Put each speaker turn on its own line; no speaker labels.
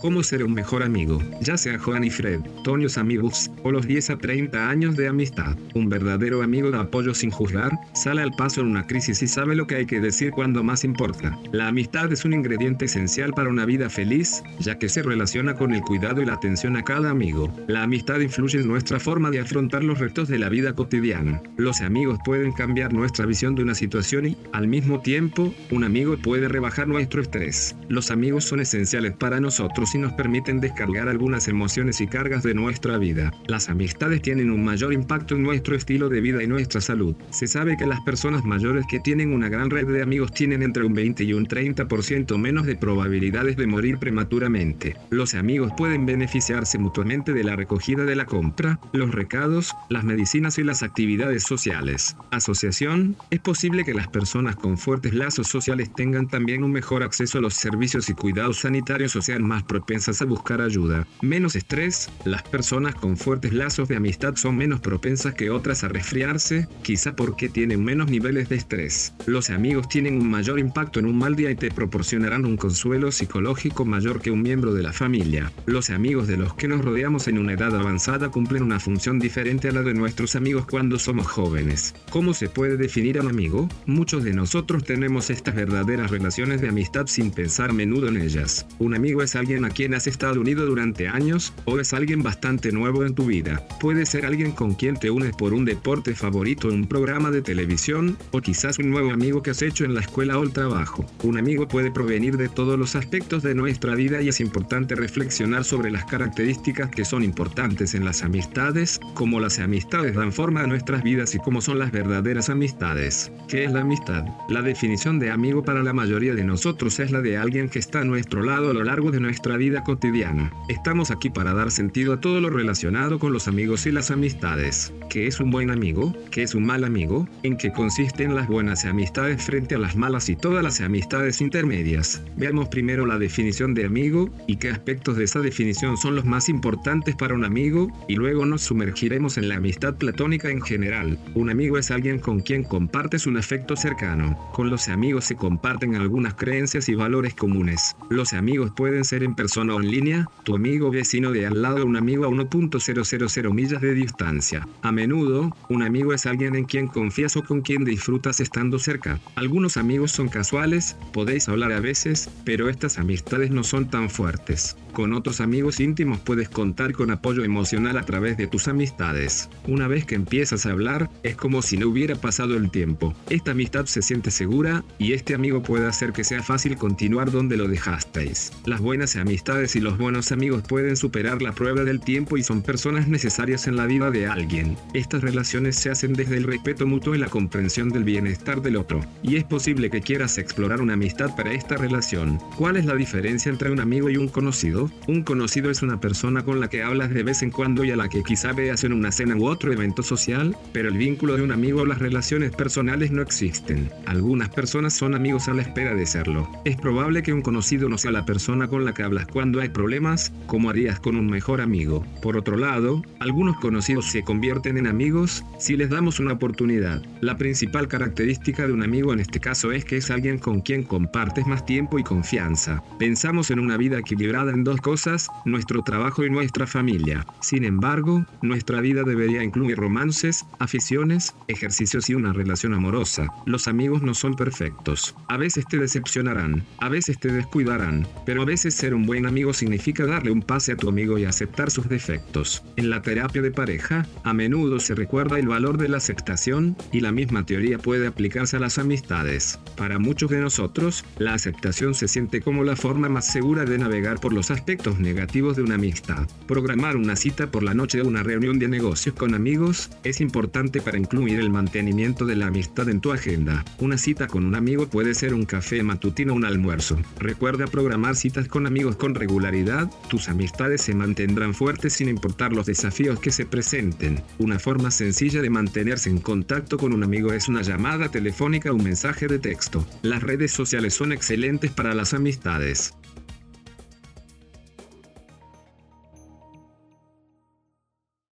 Cómo ser un mejor amigo, ya sea Juan y Fred, Tonios amigos, o los 10 a 30 años de amistad. Un verdadero amigo da apoyo sin juzgar, sale al paso en una crisis y sabe lo que hay que decir cuando más importa. La amistad es un ingrediente esencial para una vida feliz, ya que se relaciona con el cuidado y la atención a cada amigo. La amistad influye en nuestra forma de afrontar los retos de la vida cotidiana. Los amigos pueden cambiar nuestra visión de una situación y, al mismo tiempo, un amigo puede rebajar nuestro estrés. Los amigos son esenciales para nosotros y nos permiten descargar algunas emociones y cargas de nuestra vida. Las amistades tienen un mayor impacto en nuestro estilo de vida y nuestra salud. Se sabe que las personas mayores que tienen una gran red de amigos tienen entre un 20 y un 30% menos de probabilidades de morir prematuramente. Los amigos pueden beneficiarse mutuamente de la recogida de la compra, los recados, las medicinas y las actividades sociales. Asociación, es posible que las personas con fuertes lazos sociales tengan también un mejor acceso a los servicios y cuidados sanitarios o sean más propensas a buscar ayuda. Menos estrés, las personas con fuertes lazos de amistad son menos propensas que otras a resfriarse, quizá porque tienen menos niveles de estrés. Los amigos tienen un mayor impacto en un mal día y te proporcionarán un consuelo psicológico mayor que un miembro de la familia. Los amigos de los que nos rodeamos en una edad avanzada cumplen una función diferente a la de nuestros amigos cuando somos jóvenes. ¿Cómo se puede definir a un amigo? Muchos de nosotros tenemos estas verdaderas relaciones de amistad sin pensar a menudo en ellas. Un amigo es alguien a quien has estado unido durante años o es alguien bastante nuevo en tu vida. Puede ser alguien con quien te unes por un deporte favorito un programa de televisión o quizás un nuevo amigo que has hecho en la escuela o el trabajo. Un amigo puede provenir de todos los aspectos de nuestra vida y es importante reflexionar sobre las características que son importantes en las amistades, cómo las amistades dan forma a nuestras vidas y cómo son las verdaderas amistades. ¿Qué es la amistad? La definición de amigo para la mayoría de nosotros es la de alguien que está a nuestro lado a lo largo de nuestra vida cotidiana. Estamos aquí para dar sentido a todo lo relacionado con los amigos y las amistades. ¿Qué es un buen amigo? ¿Qué es un mal amigo? ¿En qué consisten las buenas amistades frente a las malas y todas las amistades intermedias? Veamos primero la definición de amigo y qué aspectos de esa definición son los más importantes para un amigo y luego nos sumergiremos en la amistad platónica en general. Un amigo es alguien con quien compartes un afecto cercano. Con los amigos se comparten algunas creencias y valores comunes. Los amigos pueden ser en o en línea, tu amigo vecino de al lado un amigo a 1.000 millas de distancia. A menudo, un amigo es alguien en quien confías o con quien disfrutas estando cerca. Algunos amigos son casuales, podéis hablar a veces, pero estas amistades no son tan fuertes. Con otros amigos íntimos puedes contar con apoyo emocional a través de tus amistades. Una vez que empiezas a hablar, es como si no hubiera pasado el tiempo. Esta amistad se siente segura y este amigo puede hacer que sea fácil continuar donde lo dejasteis. Las buenas amistades y los buenos amigos pueden superar la prueba del tiempo y son personas necesarias en la vida de alguien. Estas relaciones se hacen desde el respeto mutuo y la comprensión del bienestar del otro. Y es posible que quieras explorar una amistad para esta relación. ¿Cuál es la diferencia entre un amigo y un conocido? Un conocido es una persona con la que hablas de vez en cuando y a la que quizá veas en una cena u otro evento social, pero el vínculo de un amigo o las relaciones personales no existen. Algunas personas son amigos a la espera de serlo. Es probable que un conocido no sea la persona con la que hablas cuando hay problemas, como harías con un mejor amigo. Por otro lado, algunos conocidos se convierten en amigos si les damos una oportunidad. La principal característica de un amigo en este caso es que es alguien con quien compartes más tiempo y confianza. Pensamos en una vida equilibrada en dos cosas, nuestro trabajo y nuestra familia. Sin embargo, nuestra vida debería incluir romances, aficiones, ejercicios y una relación amorosa. Los amigos no son perfectos. A veces te decepcionarán, a veces te descuidarán, pero a veces ser un buen amigo significa darle un pase a tu amigo y aceptar sus defectos. En la terapia de pareja, a menudo se recuerda el valor de la aceptación y la misma teoría puede aplicarse a las amistades. Para muchos de nosotros, la aceptación se siente como la forma más segura de navegar por los aspectos negativos de una amistad. Programar una cita por la noche de una reunión de negocios con amigos es importante para incluir el mantenimiento de la amistad en tu agenda. Una cita con un amigo puede ser un café matutino o un almuerzo. Recuerda programar citas con amigos con regularidad, tus amistades se mantendrán fuertes sin importar los desafíos que se presenten. Una forma sencilla de mantenerse en contacto con un amigo es una llamada telefónica o un mensaje de texto. Las redes sociales son excelentes para las amistades.